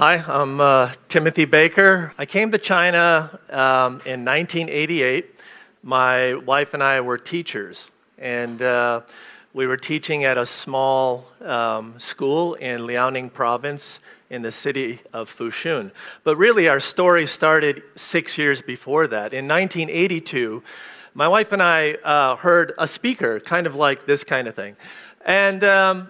Hi, I'm uh, Timothy Baker. I came to China um, in 1988. My wife and I were teachers, and uh, we were teaching at a small um, school in Liaoning province in the city of Fushun. But really, our story started six years before that. In 1982, my wife and I uh, heard a speaker, kind of like this kind of thing. And um,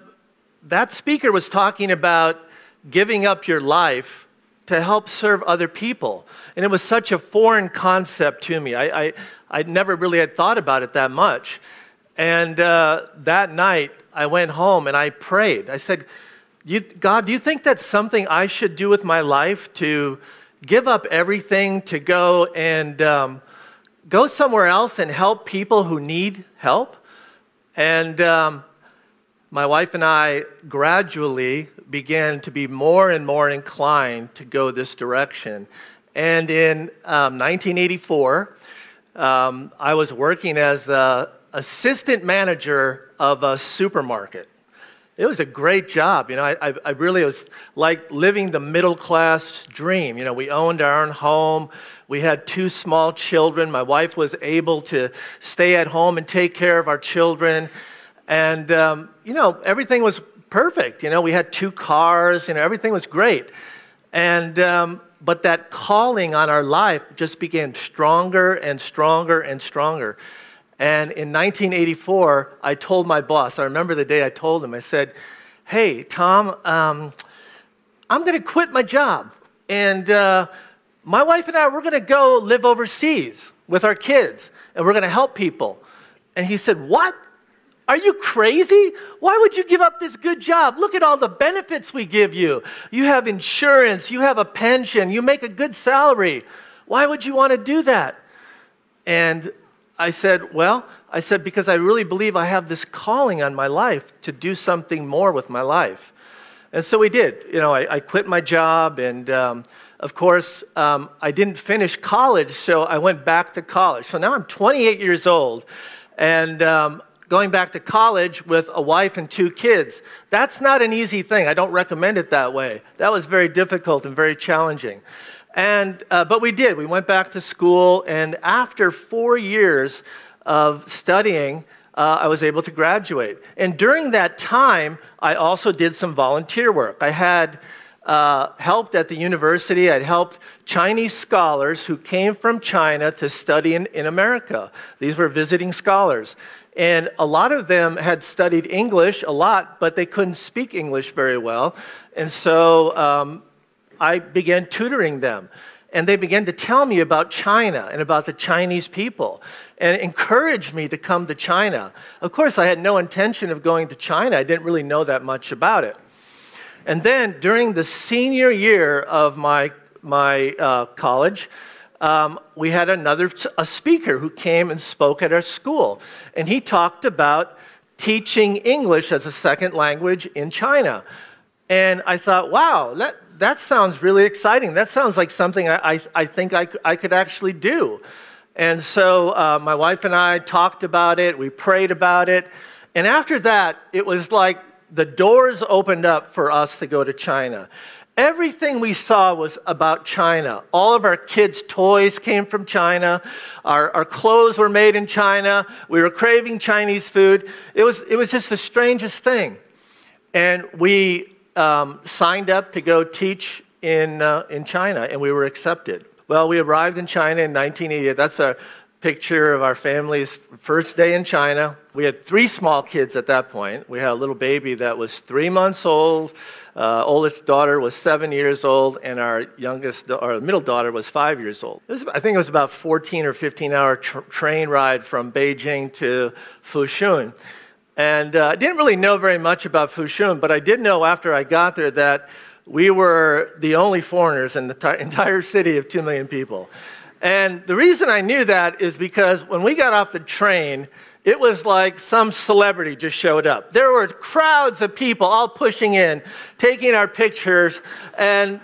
that speaker was talking about giving up your life to help serve other people. And it was such a foreign concept to me. I, I, I never really had thought about it that much. And uh, that night, I went home and I prayed. I said, God, do you think that's something I should do with my life to give up everything to go and um, go somewhere else and help people who need help? And um, my wife and I gradually began to be more and more inclined to go this direction. And in um, 1984, um, I was working as the assistant manager of a supermarket. It was a great job. You know, I, I really was like living the middle class dream. You know, we owned our own home. We had two small children. My wife was able to stay at home and take care of our children. And, um, you know, everything was perfect. You know, we had two cars, you know, everything was great. And, um, but that calling on our life just became stronger and stronger and stronger. And in 1984, I told my boss, I remember the day I told him, I said, Hey, Tom, um, I'm going to quit my job. And uh, my wife and I, we're going to go live overseas with our kids, and we're going to help people. And he said, What? Are you crazy? Why would you give up this good job? Look at all the benefits we give you. You have insurance, you have a pension, you make a good salary. Why would you want to do that? And I said, Well, I said, because I really believe I have this calling on my life to do something more with my life. And so we did. You know, I, I quit my job, and um, of course, um, I didn't finish college, so I went back to college. So now I'm 28 years old, and um, going back to college with a wife and two kids. That's not an easy thing. I don't recommend it that way. That was very difficult and very challenging. And, uh, but we did. We went back to school, and after four years of studying, uh, I was able to graduate. And during that time, I also did some volunteer work. I had uh, helped at the university. I'd helped Chinese scholars who came from China to study in, in America. These were visiting scholars. And a lot of them had studied English a lot, but they couldn't speak English very well. And so um, I began tutoring them. And they began to tell me about China and about the Chinese people and encouraged me to come to China. Of course, I had no intention of going to China, I didn't really know that much about it. And then during the senior year of my, my uh, college, um, we had another a speaker who came and spoke at our school, and he talked about teaching English as a second language in China. And I thought, wow, that, that sounds really exciting. That sounds like something I, I, I think I, I could actually do. And so uh, my wife and I talked about it, we prayed about it. And after that, it was like the doors opened up for us to go to China. Everything we saw was about China. All of our kids' toys came from China. Our, our clothes were made in China. We were craving Chinese food. It was, it was just the strangest thing. And we um, signed up to go teach in, uh, in China, and we were accepted. Well, we arrived in China in 1988. That's a picture of our family's first day in China. We had three small kids at that point. We had a little baby that was three months old. Uh, oldest daughter was seven years old, and our youngest, or middle daughter, was five years old. Was, I think it was about 14 or 15 hour tr- train ride from Beijing to Fushun. And uh, I didn't really know very much about Fushun, but I did know after I got there that we were the only foreigners in the t- entire city of 2 million people. And the reason I knew that is because when we got off the train, it was like some celebrity just showed up. There were crowds of people all pushing in, taking our pictures, and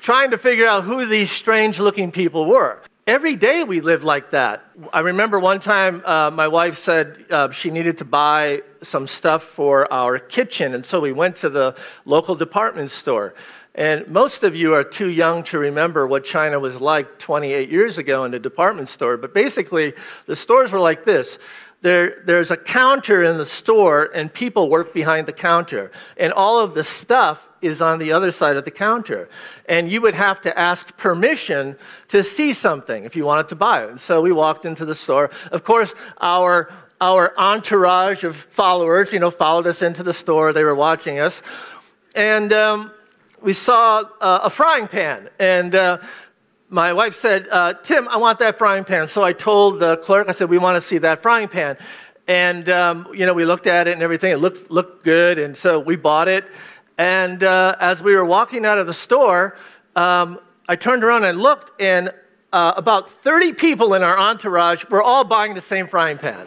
trying to figure out who these strange looking people were. every day we lived like that. I remember one time uh, my wife said uh, she needed to buy some stuff for our kitchen, and so we went to the local department store. And most of you are too young to remember what China was like 28 years ago in the department store, but basically, the stores were like this there, there's a counter in the store, and people work behind the counter. And all of the stuff is on the other side of the counter. And you would have to ask permission to see something if you wanted to buy it. So we walked into the store. Of course, our, our entourage of followers, you know, followed us into the store. They were watching us. And um, we saw uh, a frying pan. And uh, my wife said, uh, Tim, I want that frying pan. So I told the clerk, I said, we want to see that frying pan. And, um, you know, we looked at it and everything. It looked, looked good. And so we bought it. And uh, as we were walking out of the store, um, I turned around and looked, and uh, about 30 people in our entourage were all buying the same frying pan.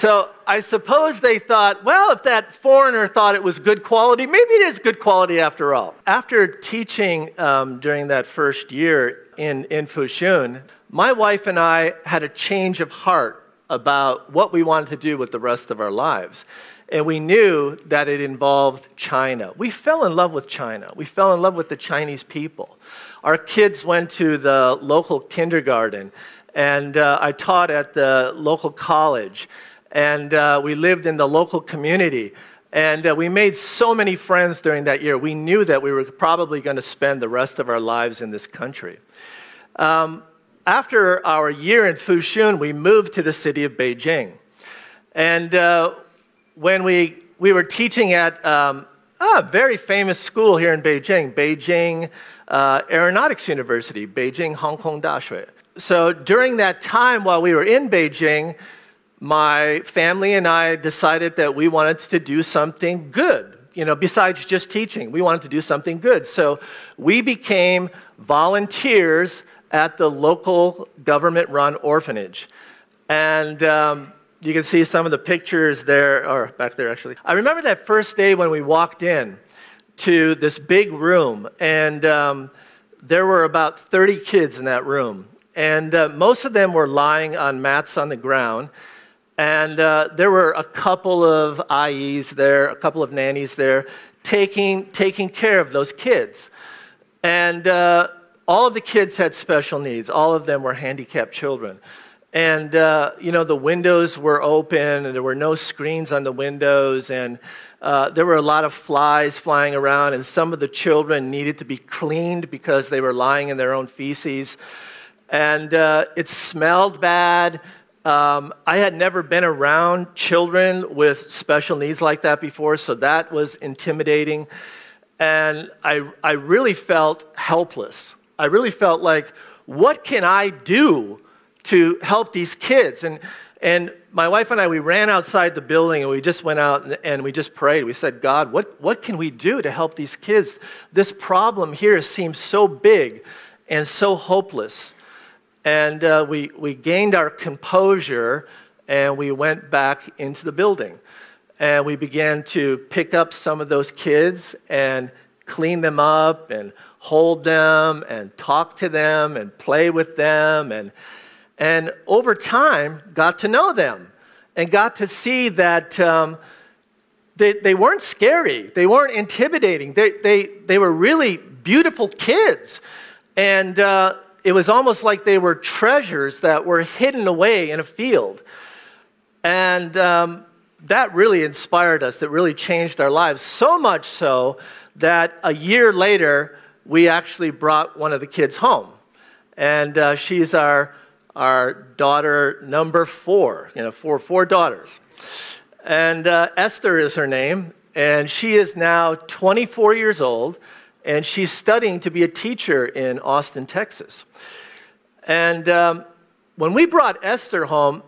So I suppose they thought, well, if that foreigner thought it was good quality, maybe it is good quality after all. After teaching um, during that first year in, in Fushun, my wife and I had a change of heart about what we wanted to do with the rest of our lives. And we knew that it involved China. We fell in love with China. We fell in love with the Chinese people. Our kids went to the local kindergarten, and uh, I taught at the local college, and uh, we lived in the local community. And uh, we made so many friends during that year. We knew that we were probably going to spend the rest of our lives in this country. Um, after our year in Fushun, we moved to the city of Beijing. And uh, when we, we were teaching at um, a very famous school here in Beijing, Beijing uh, Aeronautics University, Beijing Hangkong Daxue. So during that time while we were in Beijing, my family and I decided that we wanted to do something good. You know, besides just teaching, we wanted to do something good. So we became volunteers at the local government run orphanage. And um, you can see some of the pictures there, or back there actually. I remember that first day when we walked in to this big room, and um, there were about 30 kids in that room. And uh, most of them were lying on mats on the ground. And uh, there were a couple of ayis there, a couple of nannies there, taking, taking care of those kids. And uh, all of the kids had special needs. All of them were handicapped children. And, uh, you know, the windows were open and there were no screens on the windows. And uh, there were a lot of flies flying around. And some of the children needed to be cleaned because they were lying in their own feces. And uh, it smelled bad. Um, I had never been around children with special needs like that before, so that was intimidating. And I, I really felt helpless. I really felt like, what can I do to help these kids? And, and my wife and I, we ran outside the building and we just went out and we just prayed. We said, God, what, what can we do to help these kids? This problem here seems so big and so hopeless. And uh, we, we gained our composure and we went back into the building. And we began to pick up some of those kids and clean them up and hold them and talk to them and play with them and and over time got to know them and got to see that um, they, they weren't scary. They weren't intimidating. They, they, they were really beautiful kids. And uh, it was almost like they were treasures that were hidden away in a field. And um, that really inspired us. That really changed our lives. So much so that a year later we actually brought one of the kids home. And uh, she's our, our daughter number four, you know, four, four daughters. And uh, Esther is her name, and she is now 24 years old, and she's studying to be a teacher in Austin, Texas. And um, when we brought Esther home,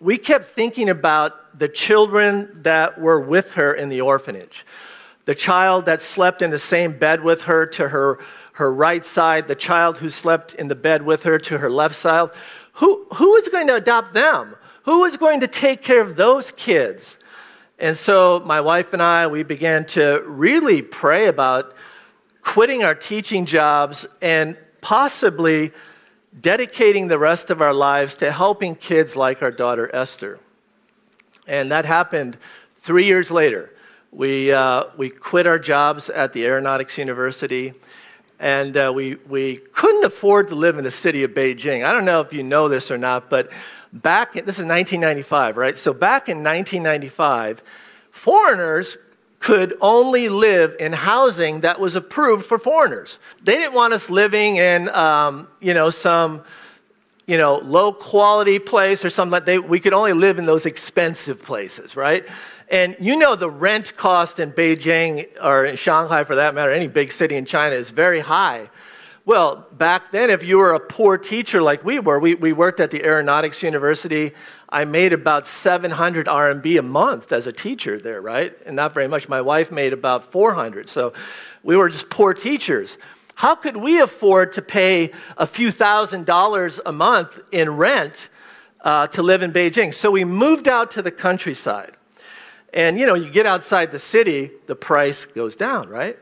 we kept thinking about the children that were with her in the orphanage the child that slept in the same bed with her to her, her right side, the child who slept in the bed with her to her left side. Who, who is going to adopt them? Who is going to take care of those kids? And so my wife and I, we began to really pray about quitting our teaching jobs and possibly dedicating the rest of our lives to helping kids like our daughter Esther. And that happened three years later. We, uh, we quit our jobs at the Aeronautics University, and uh, we, we couldn't afford to live in the city of Beijing. I don't know if you know this or not, but back, this is 1995, right? So back in 1995, foreigners could only live in housing that was approved for foreigners. They didn't want us living in, um, you know, some, you know, low quality place or something like that. We could only live in those expensive places, right? And you know the rent cost in Beijing or in Shanghai for that matter, any big city in China is very high. Well, back then, if you were a poor teacher like we were, we, we worked at the Aeronautics University. I made about 700 RMB a month as a teacher there, right? And not very much. My wife made about 400. So we were just poor teachers. How could we afford to pay a few thousand dollars a month in rent uh, to live in Beijing? So we moved out to the countryside. And you know, you get outside the city, the price goes down, right?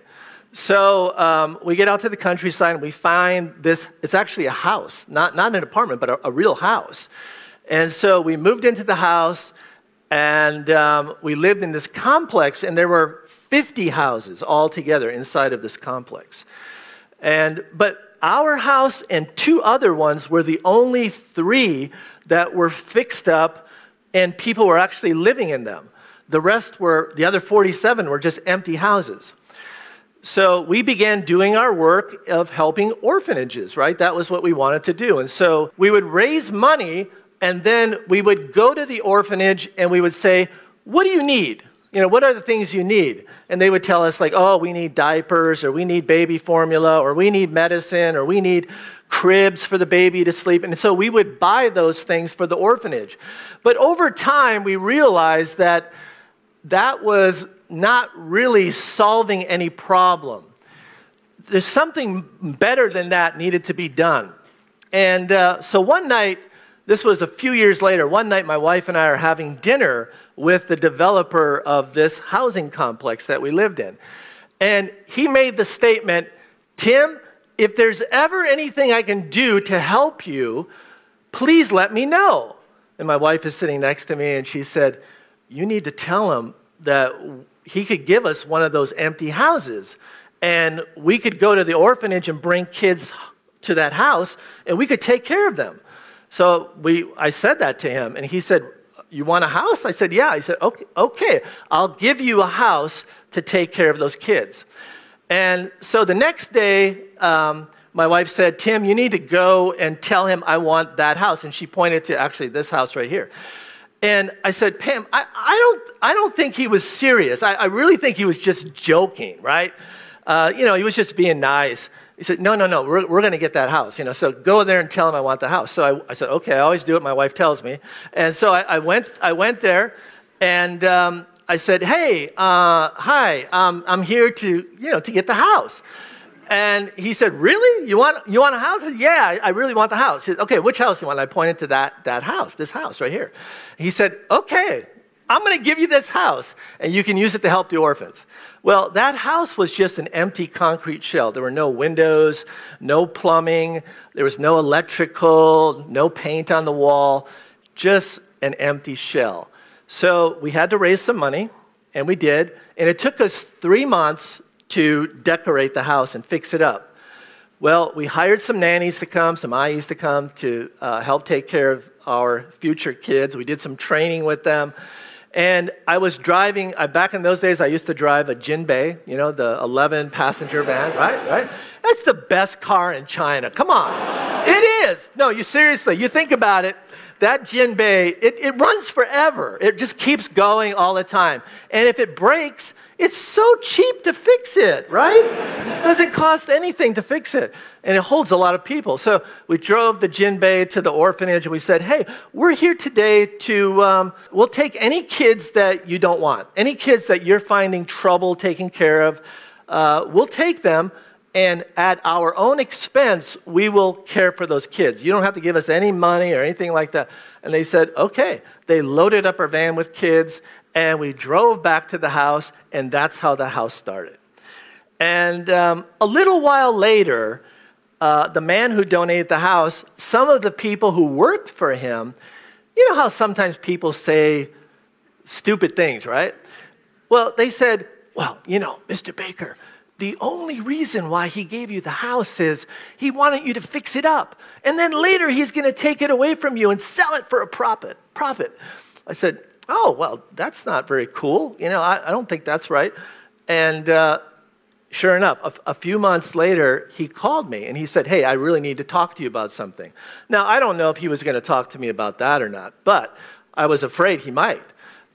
So um, we get out to the countryside and we find this, it's actually a house, not, not an apartment, but a, a real house. And so we moved into the house and um, we lived in this complex, and there were 50 houses all together inside of this complex. And, but our house and two other ones were the only three that were fixed up and people were actually living in them. The rest were, the other 47 were just empty houses. So we began doing our work of helping orphanages, right? That was what we wanted to do. And so we would raise money and then we would go to the orphanage and we would say, What do you need? You know, what are the things you need? And they would tell us, like, oh, we need diapers, or we need baby formula, or we need medicine, or we need cribs for the baby to sleep. And so we would buy those things for the orphanage. But over time, we realized that that was not really solving any problem. There's something better than that needed to be done. And uh, so one night, this was a few years later, one night my wife and I are having dinner with the developer of this housing complex that we lived in. And he made the statement Tim, if there's ever anything I can do to help you, please let me know. And my wife is sitting next to me and she said, You need to tell him that he could give us one of those empty houses. And we could go to the orphanage and bring kids to that house, and we could take care of them. So we, I said that to him, and he said, You want a house? I said, Yeah. He said, Okay, okay I'll give you a house to take care of those kids. And so the next day, um, my wife said, Tim, you need to go and tell him I want that house. And she pointed to actually this house right here. And I said, Pam, I, I, don't, I don't think he was serious. I, I really think he was just joking, right? Uh, you know, he was just being nice. He said, no, no, no, we're, we're going to get that house. You know, so go there and tell him I want the house. So I, I said, okay, I always do what my wife tells me. And so I, I went, I went there and um, I said, hey, uh, hi, um, I'm here to, you know, to get the house. And he said, Really? You want, you want a house? Said, yeah, I really want the house. He said, Okay, which house do you want? I pointed to that, that house, this house right here. He said, Okay, I'm going to give you this house, and you can use it to help the orphans. Well, that house was just an empty concrete shell. There were no windows, no plumbing, there was no electrical, no paint on the wall, just an empty shell. So we had to raise some money, and we did. And it took us three months to decorate the house and fix it up. Well, we hired some nannies to come, some ayis to come to uh, help take care of our future kids. We did some training with them. And I was driving, I, back in those days, I used to drive a Jinbei, you know, the 11 passenger van, right? Right? That's the best car in China. Come on. It is. No, you seriously, you think about it, that Jinbei, it, it runs forever. It just keeps going all the time. And if it breaks, it's so cheap to fix it, right? Doesn't cost anything to fix it. And it holds a lot of people. So we drove the Jinbei to the orphanage and we said, hey, we're here today to, um, we'll take any kids that you don't want, any kids that you're finding trouble taking care of. Uh, we'll take them and at our own expense, we will care for those kids. You don't have to give us any money or anything like that. And they said, okay. They loaded up our van with kids, and we drove back to the house, and that's how the house started. And um, a little while later, uh, the man who donated the house, some of the people who worked for him, you know how sometimes people say stupid things, right? Well, they said, well, you know, Mr. Baker, the only reason why he gave you the house is he wanted you to fix it up. And then later he's going to take it away from you and sell it for a profit. Profit. I said, oh, well, that's not very cool. You know, I, I don't think that's right. And uh, sure enough, a, a, few months later, he called me and he said, Hey, I really need to talk to you about something. Now, I don't know if he was going to talk to me about that or not, but I was afraid he might.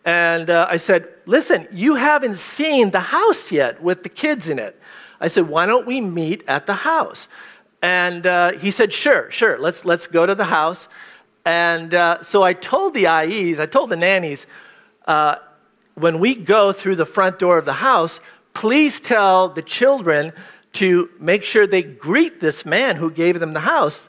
And uh, I said, Listen, you haven't seen the house yet with the kids in it. I said, Why don't we meet at the house? And uh, he said, Sure, sure, let's, let's go to the house. And uh, so I told the ayis, I told the nannies, uh, when we go through the front door of the house, please tell the children to make sure they greet this man who gave them the house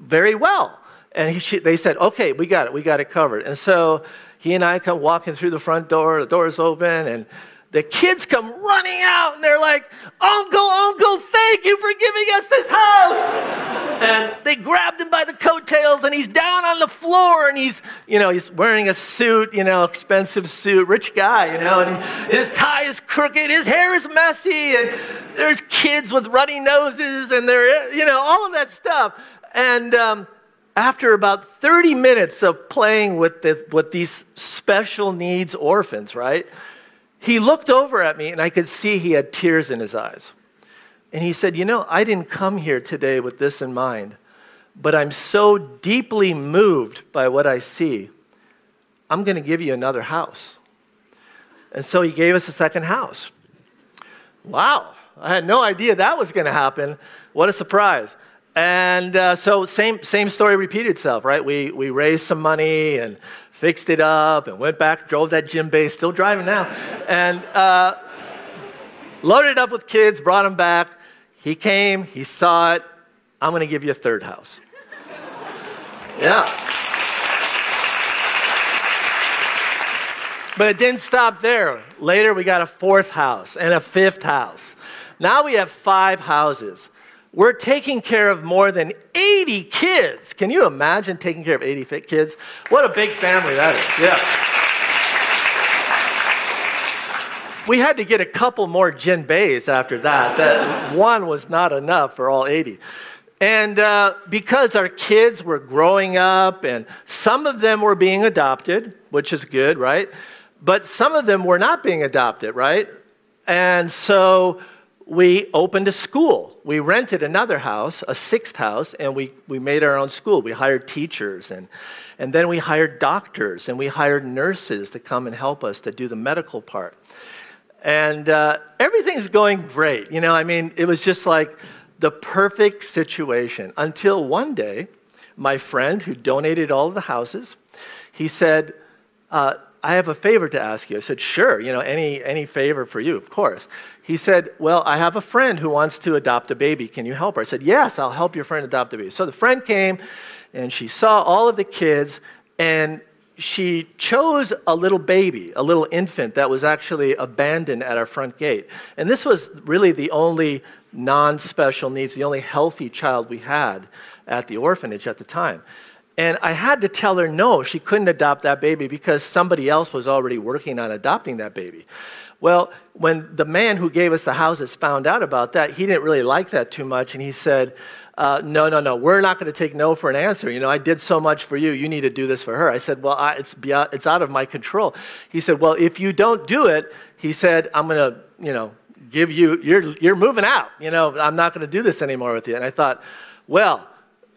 very well. And he, she, they said, okay, we got it, we got it covered. And so he and I come walking through the front door, the door is open, and the kids come running out and they're like, Uncle, Uncle, thank you for giving us this house. and they grabbed him by the coattails and he's down on the floor and he's, you know, he's wearing a suit, you know, expensive suit, rich guy, you know, and his tie is crooked, his hair is messy, and there's kids with runny noses and they're, you know, all of that stuff. And, um, after about 30 minutes of playing with, the, with these special needs orphans, right? He looked over at me and I could see he had tears in his eyes. And he said, You know, I didn't come here today with this in mind, but I'm so deeply moved by what I see. I'm going to give you another house. And so he gave us a second house. Wow, I had no idea that was going to happen. What a surprise. And uh, so, same, same story repeated itself, right? We, we raised some money and fixed it up, and went back, drove that Jinbei, still driving now, and uh, loaded it up with kids, brought them back. He came, he saw it. I'm going to give you a third house. yeah. But it didn't stop there. Later, we got a fourth house and a fifth house. Now we have five houses. We're taking care of more than 80 kids. Can you imagine taking care of 80 kids? What a big family that is. Yeah. We had to get a couple more bays after that. that one was not enough for all 80. And uh, because our kids were growing up, and some of them were being adopted, which is good, right? But some of them were not being adopted, right? And so we opened a school. We rented another house, a sixth house, and we, we made our own school. We hired teachers, and, and then we hired doctors, and we hired nurses to come and help us to do the medical part. And uh, everything's going great. You know, I mean, it was just like the perfect situation until one day, my friend who donated all of the houses, he said, uh, I have a favor to ask you. I said, Sure, you know, any, any favor for you, of course. He said, Well, I have a friend who wants to adopt a baby. Can you help her? I said, Yes, I'll help your friend adopt a baby. So the friend came and she saw all of the kids and she chose a little baby, a little infant that was actually abandoned at our front gate. And this was really the only non special needs, the only healthy child we had at the orphanage at the time. And I had to tell her no, she couldn't adopt that baby because somebody else was already working on adopting that baby. Well, when the man who gave us the houses found out about that, he didn't really like that too much, and he said, uh, no, no, no, we're not going to take no for an answer. You know, I did so much for you. You need to do this for her. I said, well, I, it's, beyond, it's out of my control. He said, well, if you don't do it, he said, I'm going to, you know, give you, you're, you're moving out. You know, I'm not going to do this anymore with you. And I thought, well,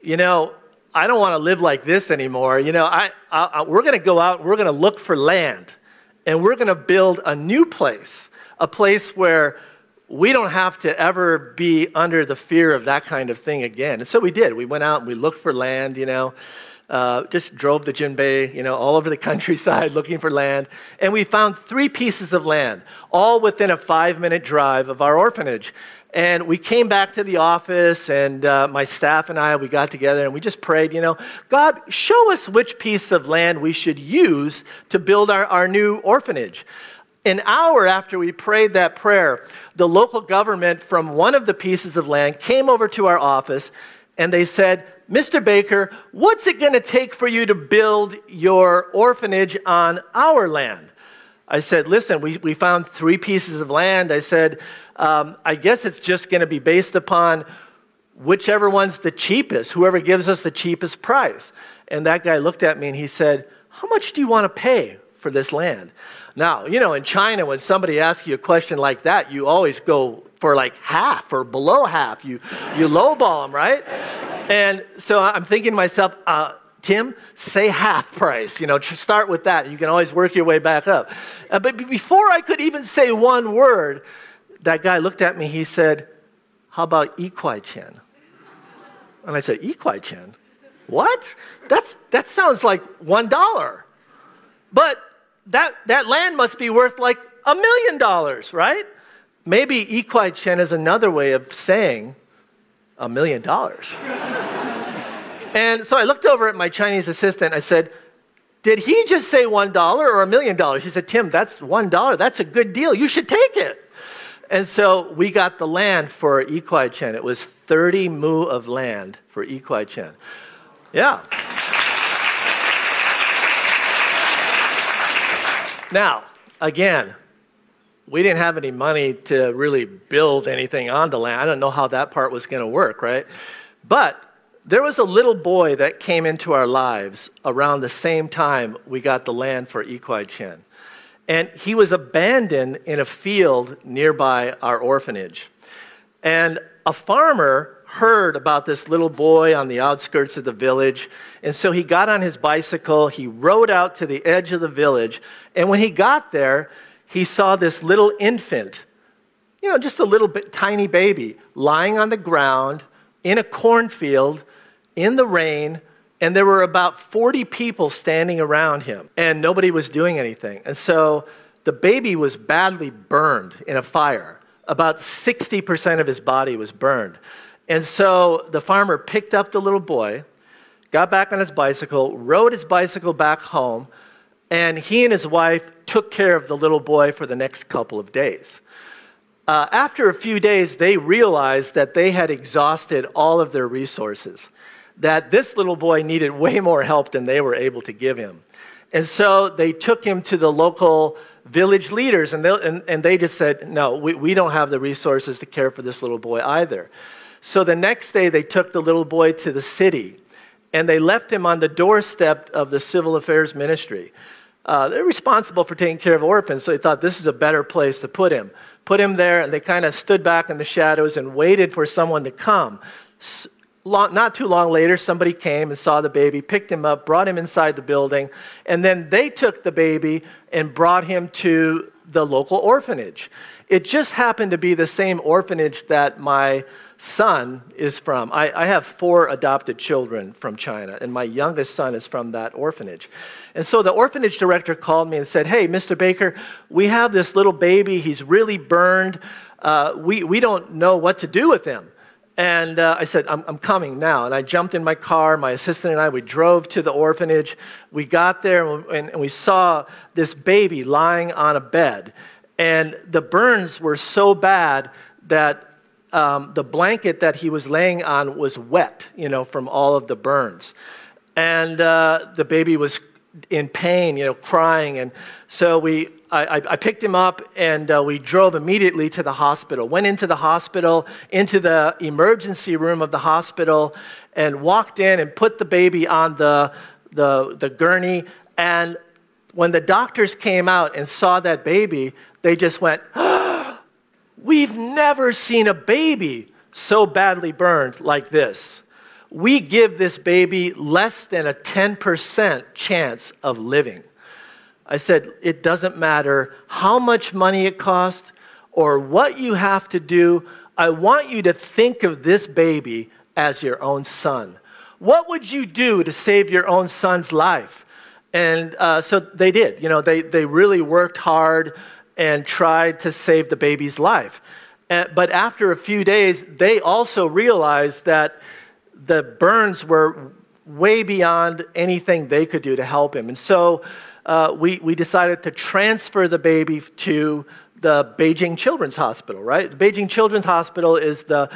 you know, I don't want to live like this anymore. You know, I, I, I we're going to go out we're going to look for land and we're going to build a new place, a place where we don't have to ever be under the fear of that kind of thing again. And so we did. We went out and we looked for land, you know, uh, just drove the Jinbei, you know, all over the countryside looking for land. And we found three pieces of land, all within a five minute drive of our orphanage. And we came back to the office, and uh, my staff and I, we got together and we just prayed, you know, God, show us which piece of land we should use to build our, our new orphanage. An hour after we prayed that prayer, the local government from one of the pieces of land came over to our office and they said, Mr. Baker, what's it going to take for you to build your orphanage on our land? I said, listen, we, we found three pieces of land. I said, um, I guess it's just going to be based upon whichever one's the cheapest, whoever gives us the cheapest price. And that guy looked at me and he said, How much do you want to pay for this land? Now, you know, in China, when somebody asks you a question like that, you always go for like half or below half. You, you lowball them, right? And so I'm thinking to myself, uh, Tim, say half price. You know, start with that. You can always work your way back up. Uh, but before I could even say one word, that guy looked at me. He said, How about Ikwai Chen? And I said, Ikwai Chen? What? That's, that sounds like $1. But that, that land must be worth like a million dollars, right? Maybe Ikwai Chen is another way of saying a million dollars. And so I looked over at my Chinese assistant. I said, Did he just say $1 or a million dollars? He said, Tim, that's $1. That's a good deal. You should take it. And so we got the land for Ikwai Chen. It was 30 mu of land for Ikwai Chen. Yeah. Now, again, we didn't have any money to really build anything on the land. I don't know how that part was going to work, right? But there was a little boy that came into our lives around the same time we got the land for Ikwai Chen. And he was abandoned in a field nearby our orphanage. And a farmer heard about this little boy on the outskirts of the village. And so he got on his bicycle, he rode out to the edge of the village. And when he got there, he saw this little infant, you know, just a little bit tiny baby, lying on the ground in a cornfield in the rain, and there were about 40 people standing around him, and nobody was doing anything. And so the baby was badly burned in a fire. About 60% of his body was burned. And so the farmer picked up the little boy, got back on his bicycle, rode his bicycle back home, and he and his wife took care of the little boy for the next couple of days. Uh, after a few days, they realized that they had exhausted all of their resources that this little boy needed way more help than they were able to give him. And so they took him to the local village leaders, and they, and, and they just said, No, we, we don't have the resources to care for this little boy either. So the next day, they took the little boy to the city, and they left him on the doorstep of the civil affairs ministry. Uh, they're responsible for taking care of orphans, so they thought this is a better place to put him. Put him there, and they kind of stood back in the shadows and waited for someone to come long, not too long later, somebody came and saw the baby, picked him up, brought him inside the building, and then they took the baby and brought him to the local orphanage. It just happened to be the same orphanage that my son is from. I, I, have four adopted children from China, and my youngest son is from that orphanage. And so the orphanage director called me and said, Hey, Mr. Baker, we have this little baby. He's really burned. Uh, we, we don't know what to do with him. And uh, I said, I'm, I'm, coming now. And I jumped in my car. My assistant and I, we drove to the orphanage. We got there and, and we saw this baby lying on a bed. And the burns were so bad that um, the blanket that he was laying on was wet, you know, from all of the burns. And uh, the baby was in pain, you know, crying. And so we I, I, picked him up and uh, we drove immediately to the hospital. Went into the hospital, into the emergency room of the hospital, and walked in and put the baby on the, the, the gurney. And when the doctors came out and saw that baby, they just went, oh, We've never seen a baby so badly burned like this. We give this baby less than a 10% chance of living. I said, it doesn't matter how much money it costs or what you have to do. I want you to think of this baby as your own son. What would you do to save your own son's life? And uh, so they did. You know, they, they really worked hard and tried to save the baby's life. Uh, but after a few days, they also realized that the burns were way beyond anything they could do to help him. And so uh, we, we decided to transfer the baby to the Beijing Children's Hospital, right? The Beijing Children's Hospital is the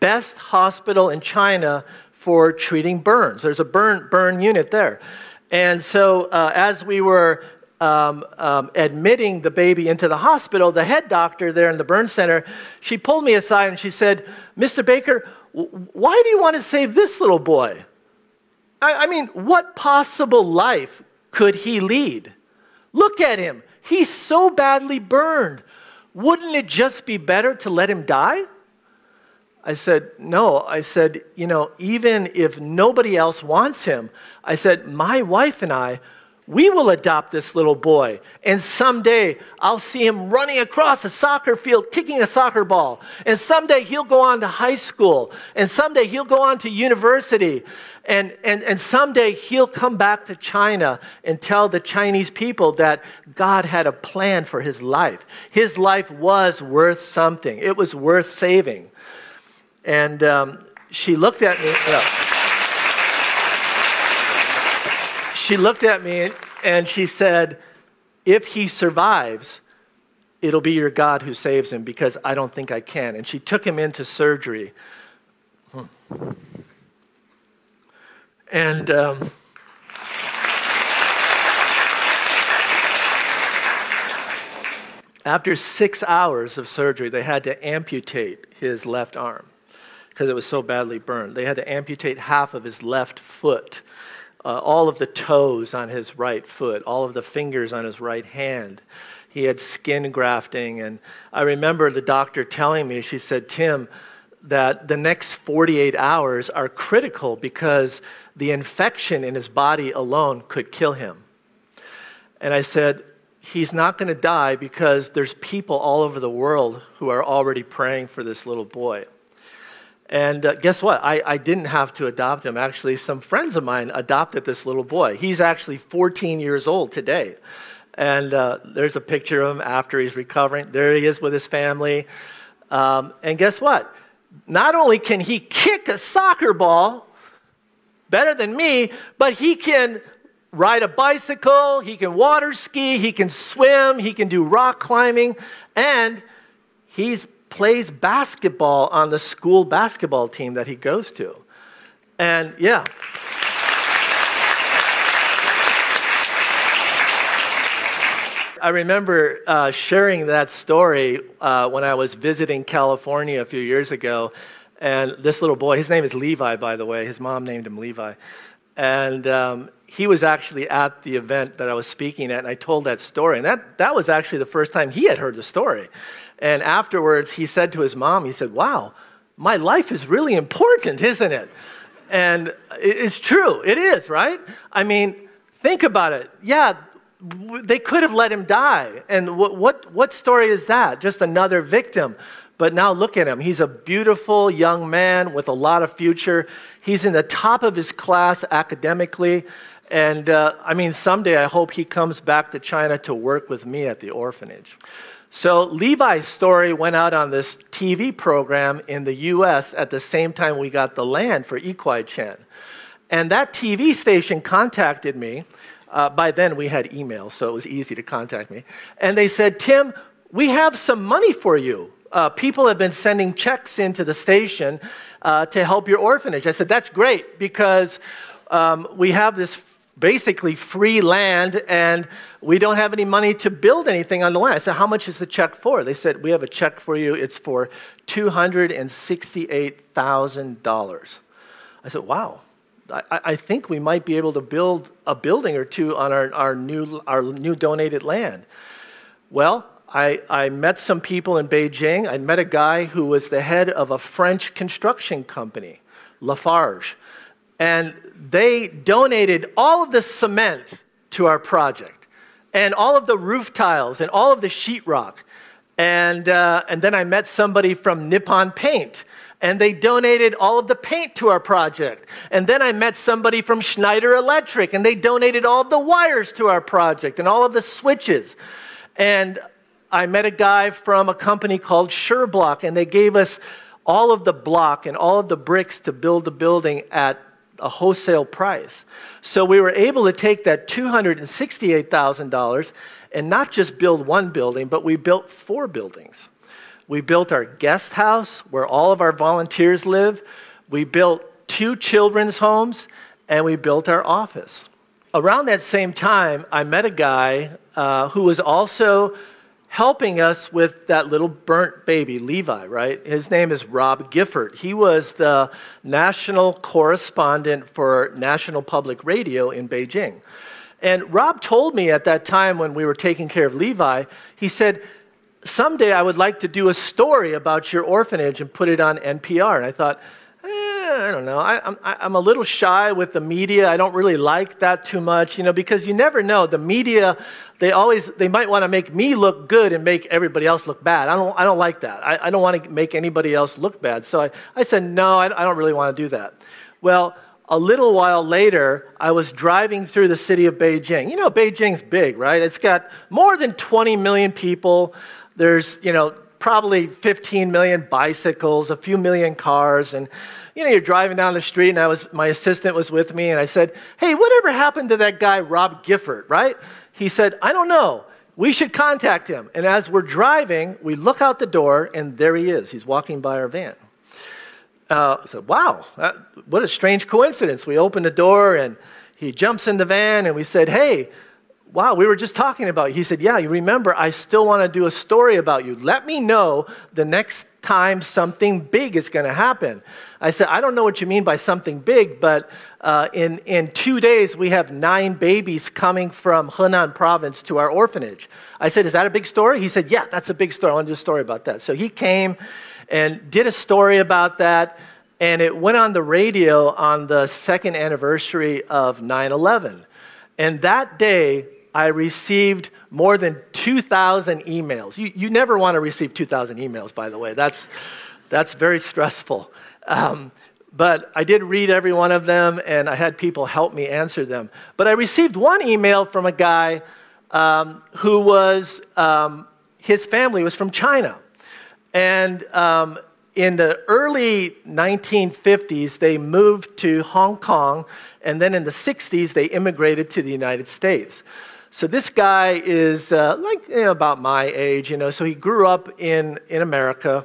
best hospital in China for treating burns. There's a burn, burn unit there. And so, uh, as we were um, um, admitting the baby into the hospital, the head doctor there in the burn center, she pulled me aside and she said, Mr. Baker, why do you want to save this little boy? I, I mean, what possible life could he lead? Look at him. He's so badly burned. Wouldn't it just be better to let him die? I said, No. I said, You know, even if nobody else wants him, I said, My wife and I, we will adopt this little boy. And someday I'll see him running across a soccer field, kicking a soccer ball. And someday he'll go on to high school. And someday he'll go on to university. And, and, and someday he'll come back to China and tell the Chinese people that God had a plan for his life. His life was worth something, it was worth saving. And um, she looked at me. She looked at me and she said, If he survives, it'll be your God who saves him because I don't think I can. And she took him into surgery. Hmm. And um, after six hours of surgery, they had to amputate his left arm because it was so badly burned. They had to amputate half of his left foot, uh, all of the toes on his right foot, all of the fingers on his right hand. He had skin grafting. And I remember the doctor telling me, she said, Tim, that the next 48 hours are critical because the infection in his body alone could kill him. And I said, He's not going to die because there's people all over the world who are already praying for this little boy. And uh, guess what? I, I didn't have to adopt him. Actually, some friends of mine adopted this little boy. He's actually 14 years old today. And uh, there's a picture of him after he's recovering. There he is with his family. Um, and guess what? Not only can he kick a soccer ball, better than me, but he can ride a bicycle, he can water ski, he can swim, he can do rock climbing, and he plays basketball on the school basketball team that he goes to. And yeah. I remember uh, sharing that story uh, when I was visiting California a few years ago. And this little boy, his name is Levi, by the way. His mom named him Levi. And um, he was actually at the event that I was speaking at, and I told that story. And that, that was actually the first time he had heard the story. And afterwards, he said to his mom, he said, Wow, my life is really important, isn't it? And it's true, it is, right? I mean, think about it. Yeah, they could have let him die. And what, what, what story is that? Just another victim. But now look at him. He's a beautiful young man with a lot of future. He's in the top of his class academically. And uh, I mean, someday I hope he comes back to China to work with me at the orphanage. So Levi's story went out on this TV program in the US at the same time we got the land for Yikwai Chen. And that TV station contacted me. Uh, by then we had email, so it was easy to contact me. And they said, Tim, we have some money for you uh, people have been sending checks into the station uh, to help your orphanage. I said, that's great because um, we have this basically free land and we don't have any money to build anything on the land. I said, how much is the check for? They said, we have a check for you. It's for $268,000. I said, wow. I, think we might be able to build a building or two on our, our, new, our new donated land. Well, I, I met some people in Beijing. I met a guy who was the head of a French construction company, Lafarge. And they donated all of the cement to our project, and all of the roof tiles, and all of the sheetrock. And, uh, and then I met somebody from Nippon Paint, and they donated all of the paint to our project. And then I met somebody from Schneider Electric, and they donated all of the wires to our project and all of the switches. And I met a guy from a company called SureBlock, and they gave us all of the block and all of the bricks to build the building at a wholesale price. So we were able to take that $268,000 and not just build one building, but we built four buildings. We built our guest house where all of our volunteers live. We built two children's homes and we built our office. Around that same time, I met a guy uh, who was also helping us with that little burnt baby, Levi, right? His name is Rob Gifford. He was the national correspondent for National Public Radio in Beijing. And Rob told me at that time when we were taking care of Levi, he said, Someday I would like to do a story about your orphanage and put it on NPR. And I thought, eh, I don't know. I, am I'm a little shy with the media. I don't really like that too much, you know, because you never know. The media, they always, they might want to make me look good and make everybody else look bad. I don't, I don't like that. I, I don't want to make anybody else look bad. So I, I said, no, I, I don't really want to do that. Well, a little while later, I was driving through the city of Beijing. You know, Beijing's big, right? It's got more than 20 million people. There's, you know, probably 15 million bicycles, a few million cars, and you know, you're driving down the street, and I was, my assistant was with me, and I said, Hey, whatever happened to that guy, Rob Gifford, right? He said, I don't know. We should contact him. And as we're driving, we look out the door, and there he is. He's walking by our van. Uh, I said, Wow, that, what a strange coincidence. We open the door, and he jumps in the van, and we said, Hey, wow, we were just talking about you. He said, Yeah, you remember, I still want to do a story about you. Let me know the next time something big is going to happen. I said, I don't know what you mean by something big, but uh, in, in two days, we have nine babies coming from Henan province to our orphanage. I said, Is that a big story? He said, Yeah, that's a big story. I want to do a story about that. So he came and did a story about that, and it went on the radio on the second anniversary of 9 11. And that day, I received more than 2,000 emails. You, you never want to receive 2,000 emails, by the way. That's, that's very stressful. Um, but I did read every one of them, and I had people help me answer them. But I received one email from a guy um, who was, um, his family was from China. And um, in the early 1950s, they moved to Hong Kong, and then in the 60s, they immigrated to the United States. So this guy is uh, like you know, about my age, you know. So he grew up in in America,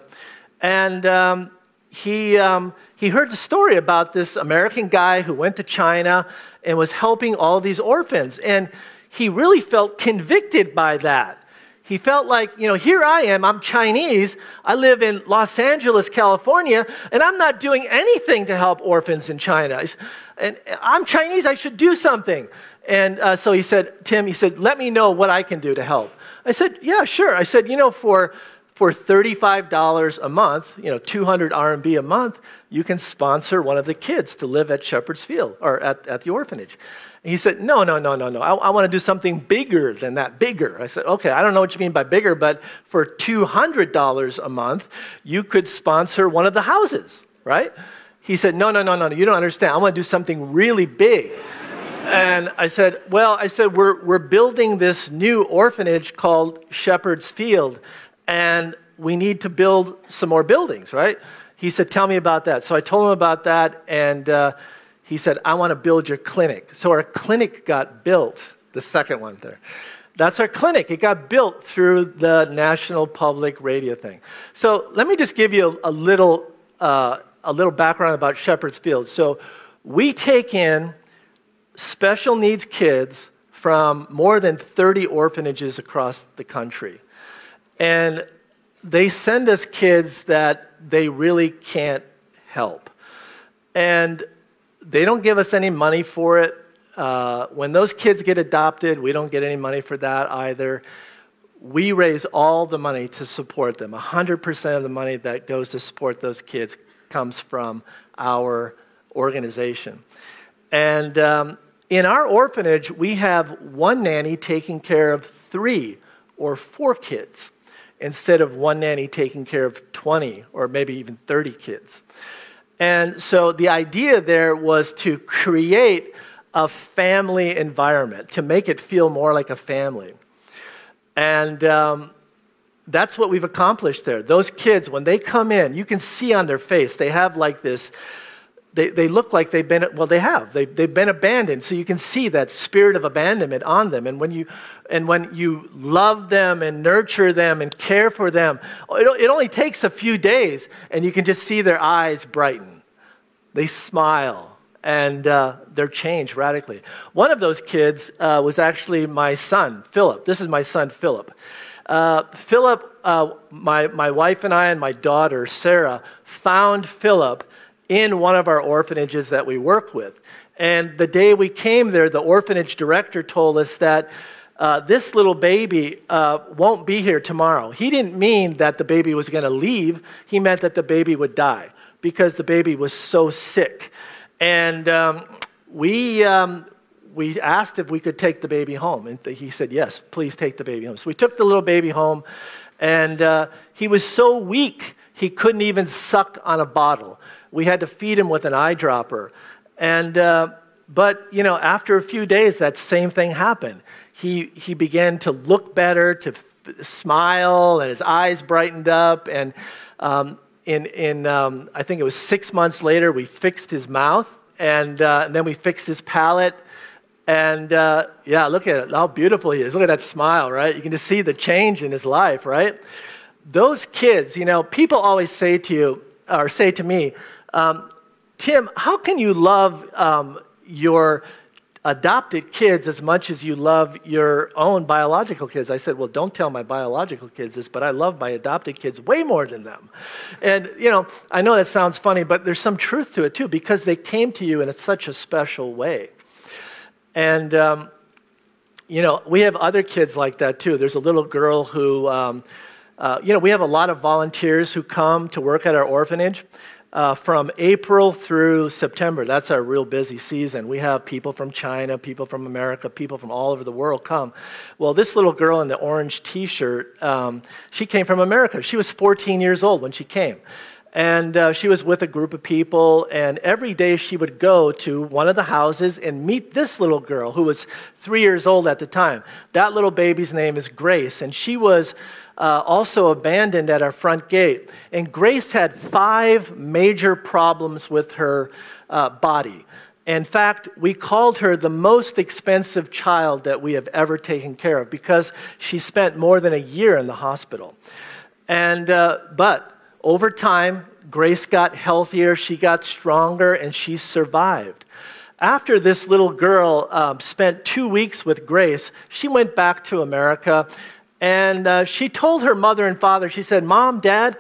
and um, he um, he heard the story about this American guy who went to China and was helping all these orphans, and he really felt convicted by that. He felt like, you know, here I am, I'm Chinese, I live in Los Angeles, California, and I'm not doing anything to help orphans in China. And I'm Chinese, I should do something. And uh, so he said, Tim, he said, let me know what I can do to help. I said, yeah, sure. I said, you know, for, for $35 a month, you know, 200 RMB a month, you can sponsor one of the kids to live at Shepherd's Field or at, at the orphanage. And he said, no, no, no, no, no. I, I want to do something bigger than that, bigger. I said, okay, I don't know what you mean by bigger, but for $200 a month, you could sponsor one of the houses, right? He said, no, no, no, no, you don't understand. I want to do something really big and I said, Well, I said, we're, we're building this new orphanage called Shepherd's Field, and we need to build some more buildings, right? He said, Tell me about that. So I told him about that, and uh, he said, I want to build your clinic. So our clinic got built, the second one there. That's our clinic. It got built through the National Public Radio thing. So let me just give you a, a little, uh, a little background about Shepherd's Field. So we take in special needs kids from more than 30 orphanages across the country. And they send us kids that they really can't help. And they don't give us any money for it. Uh, when those kids get adopted, we don't get any money for that either. We raise all the money to support them. 100% of the money that goes to support those kids comes from our organization. And um, in our orphanage, we have one nanny taking care of three or four kids instead of one nanny taking care of 20 or maybe even 30 kids. And so the idea there was to create a family environment, to make it feel more like a family. And um, that's what we've accomplished there. Those kids, when they come in, you can see on their face, they have like this they, they look like they've been, well, they have. They, they've been abandoned. So you can see that spirit of abandonment on them. And when you, and when you love them and nurture them and care for them, it, it only takes a few days and you can just see their eyes brighten. They smile and uh, they're changed radically. One of those kids uh, was actually my son, Philip. This is my son, Philip. Uh, Philip, uh, my, my wife and I and my daughter, Sarah, found Philip in one of our orphanages that we work with. And the day we came there, the orphanage director told us that uh, this little baby uh, won't be here tomorrow. He didn't mean that the baby was going to leave, he meant that the baby would die because the baby was so sick. And um, we, um, we asked if we could take the baby home. And he said, Yes, please take the baby home. So we took the little baby home, and uh, he was so weak, he couldn't even suck on a bottle we had to feed him with an eyedropper. And, uh, but, you know, after a few days, that same thing happened. He, he began to look better, to f- smile, and his eyes brightened up. And um, in, in um, I think it was six months later, we fixed his mouth, and, uh, and then we fixed his palate. And uh, yeah, look at it, how beautiful he is. Look at that smile, right? You can just see the change in his life, right? Those kids, you know, people always say to you, or say to me, um, Tim, how can you love um, your adopted kids as much as you love your own biological kids. I said, Well, don't tell my biological kids this, but I love my adopted kids way more than them. And, you know, I know that sounds funny, but there's some truth to it too, because they came to you in such a special way. And, um, you know, we have other kids like that too. There's a little girl who, um, uh, you know, we have a lot of volunteers who come to work at our orphanage uh, from April through September. That's our real busy season. We have people from China, people from America, people from all over the world come. Well, this little girl in the orange t shirt, um, she came from America. She was 14 years old when she came. And uh, she was with a group of people, and every day she would go to one of the houses and meet this little girl who was three years old at the time. That little baby's name is Grace, and she was uh, also abandoned at our front gate. And Grace had five major problems with her uh, body. In fact, we called her the most expensive child that we have ever taken care of because she spent more than a year in the hospital. And, uh, but over time, Grace got healthier, she got stronger, and she survived. After this little girl um, spent two weeks with Grace, she went back to America and uh, she told her mother and father, she said, Mom, Dad,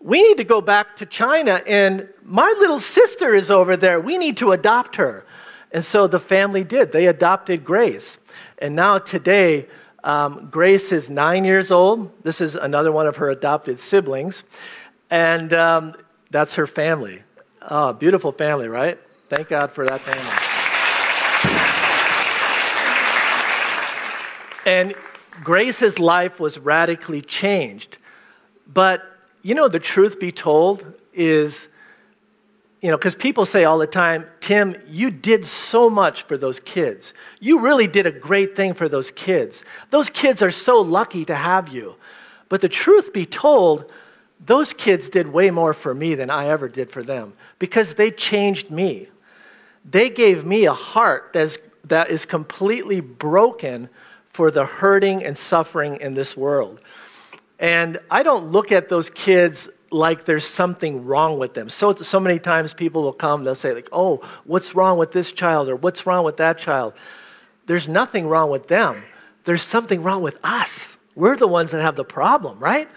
we need to go back to China, and my little sister is over there. We need to adopt her. And so the family did. They adopted Grace. And now today, um, Grace is nine years old. This is another one of her adopted siblings. And um, that's her family. Oh, beautiful family, right? Thank God for that family. And Grace's life was radically changed. But, you know, the truth be told is, you know, because people say all the time, Tim, you did so much for those kids. You really did a great thing for those kids. Those kids are so lucky to have you. But the truth be told, those kids did way more for me than I ever did for them because they changed me. They gave me a heart that is, that is completely broken for the hurting and suffering in this world. And I don't look at those kids like there's something wrong with them. So, so many times people will come, they'll say, like, oh, what's wrong with this child or what's wrong with that child? There's nothing wrong with them. There's something wrong with us. We're the ones that have the problem, right?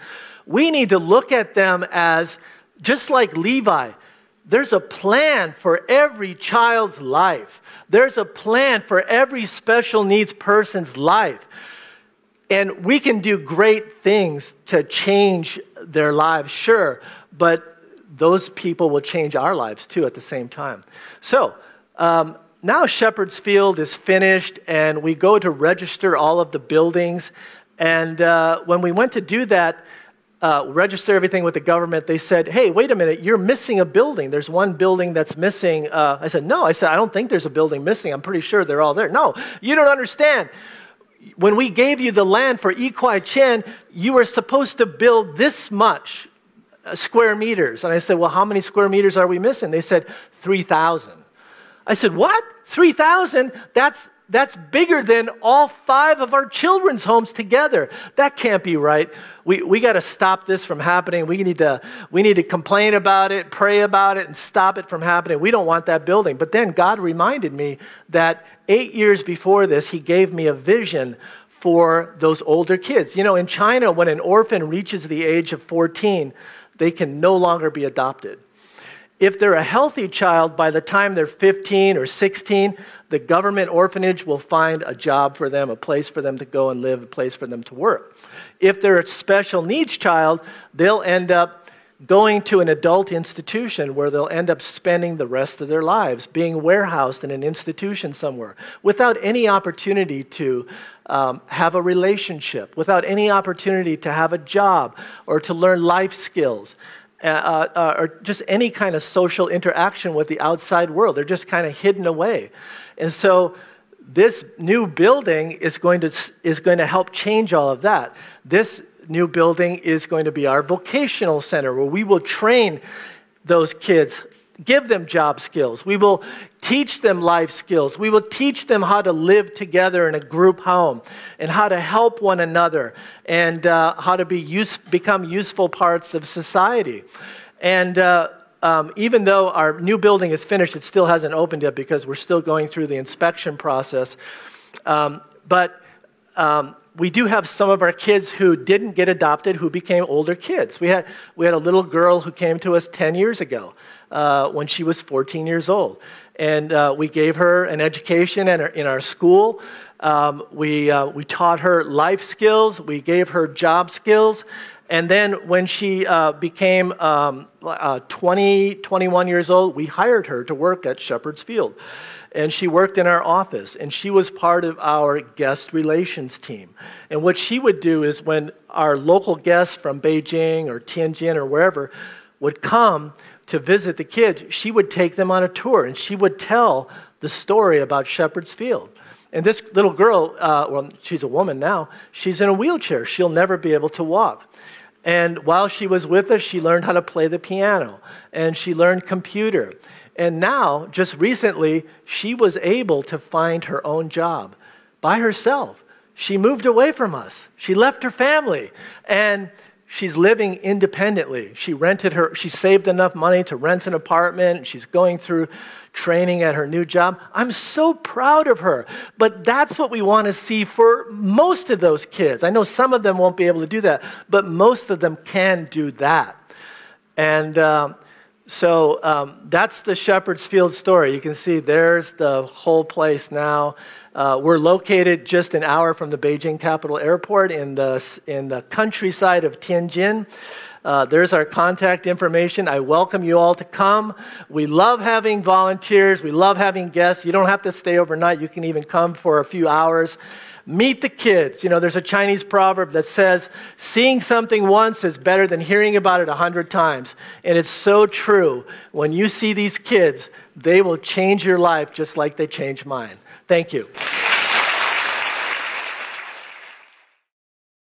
We need to look at them as just like Levi. There's a plan for every child's life. There's a plan for every special needs person's life. And we can do great things to change their lives, sure, but those people will change our lives too at the same time. So, um, now Shepherd's Field is finished, and we go to register all of the buildings. And uh, when we went to do that, uh, register everything with the government, they said, hey, wait a minute, you're missing a building. There's one building that's missing. Uh, I said, no. I said, I don't think there's a building missing. I'm pretty sure they're all there. No, you don't understand. When we gave you the land for Kwai Chen, you were supposed to build this much. square meters. And I said, Well, how many square meters are we missing? They said, 3,000. I said, What? 3,000? That's that's bigger than all five of our children's homes together. That can't be right. We, we got to stop this from happening. We need, to, we need to complain about it, pray about it, and stop it from happening. We don't want that building. But then God reminded me that eight years before this, He gave me a vision for those older kids. You know, in China, when an orphan reaches the age of 14, they can no longer be adopted. If they're a healthy child, by the time they're 15 or 16, the government orphanage will find a job for them, a place for them to go and live, a place for them to work. If they're a special needs child, they'll end up going to an adult institution where they'll end up spending the rest of their lives being warehoused in an institution somewhere without any opportunity to um, have a relationship, without any opportunity to have a job or to learn life skills. Uh, uh, uh, or just any kind of social interaction with the outside world. They're just kind of hidden away. And so this new building is going to, is going to help change all of that. This new building is going to be our vocational center where we will train those kids give them job skills. We will teach them life skills. We will teach them how to live together in a group home and how to help one another and uh, how to be use, become useful parts of society. And uh, um, even though our new building is finished, it still hasn't opened yet because we're still going through the inspection process. Um, but um, we do have some of our kids who didn't get adopted who became older kids. We had, we had a little girl who came to us 10 years ago uh, when she was 14 years old. And uh, we gave her an education in our, in our school. Um, we, uh, we taught her life skills. We gave her job skills. And then when she uh, became um, uh, 20, 21 years old, we hired her to work at Shepherd's Field. And she worked in our office, and she was part of our guest relations team. And what she would do is when our local guests from Beijing or Tianjin or wherever would come, to visit the kids, she would take them on a tour and she would tell the story about Shepherd's Field. And this little girl, uh, well, she's a woman now, she's in a wheelchair. She'll never be able to walk. And while she was with us, she learned how to play the piano and she learned computer. And now, just recently, she was able to find her own job by herself. She moved away from us. She left her family. And she's living independently. She rented her, she saved enough money to rent an apartment. She's going through training at her new job. I'm so proud of her. But that's what we want to see for most of those kids. I know some of them won't be able to do that, but most of them can do that. And um, so um, that's the Shepherd's Field story. You can see there's the whole place now. Uh, we're located just an hour from the Beijing Capital Airport in the, in the countryside of Tianjin. Uh, there's our contact information. I welcome you all to come. We love having volunteers. We love having guests. You don't have to stay overnight. You can even come for a few hours. Meet the kids. You know, there's a Chinese proverb that says, seeing something once is better than hearing about it a hundred times. And it's so true. When you see these kids, they will change your life just like they changed mine. Thank you.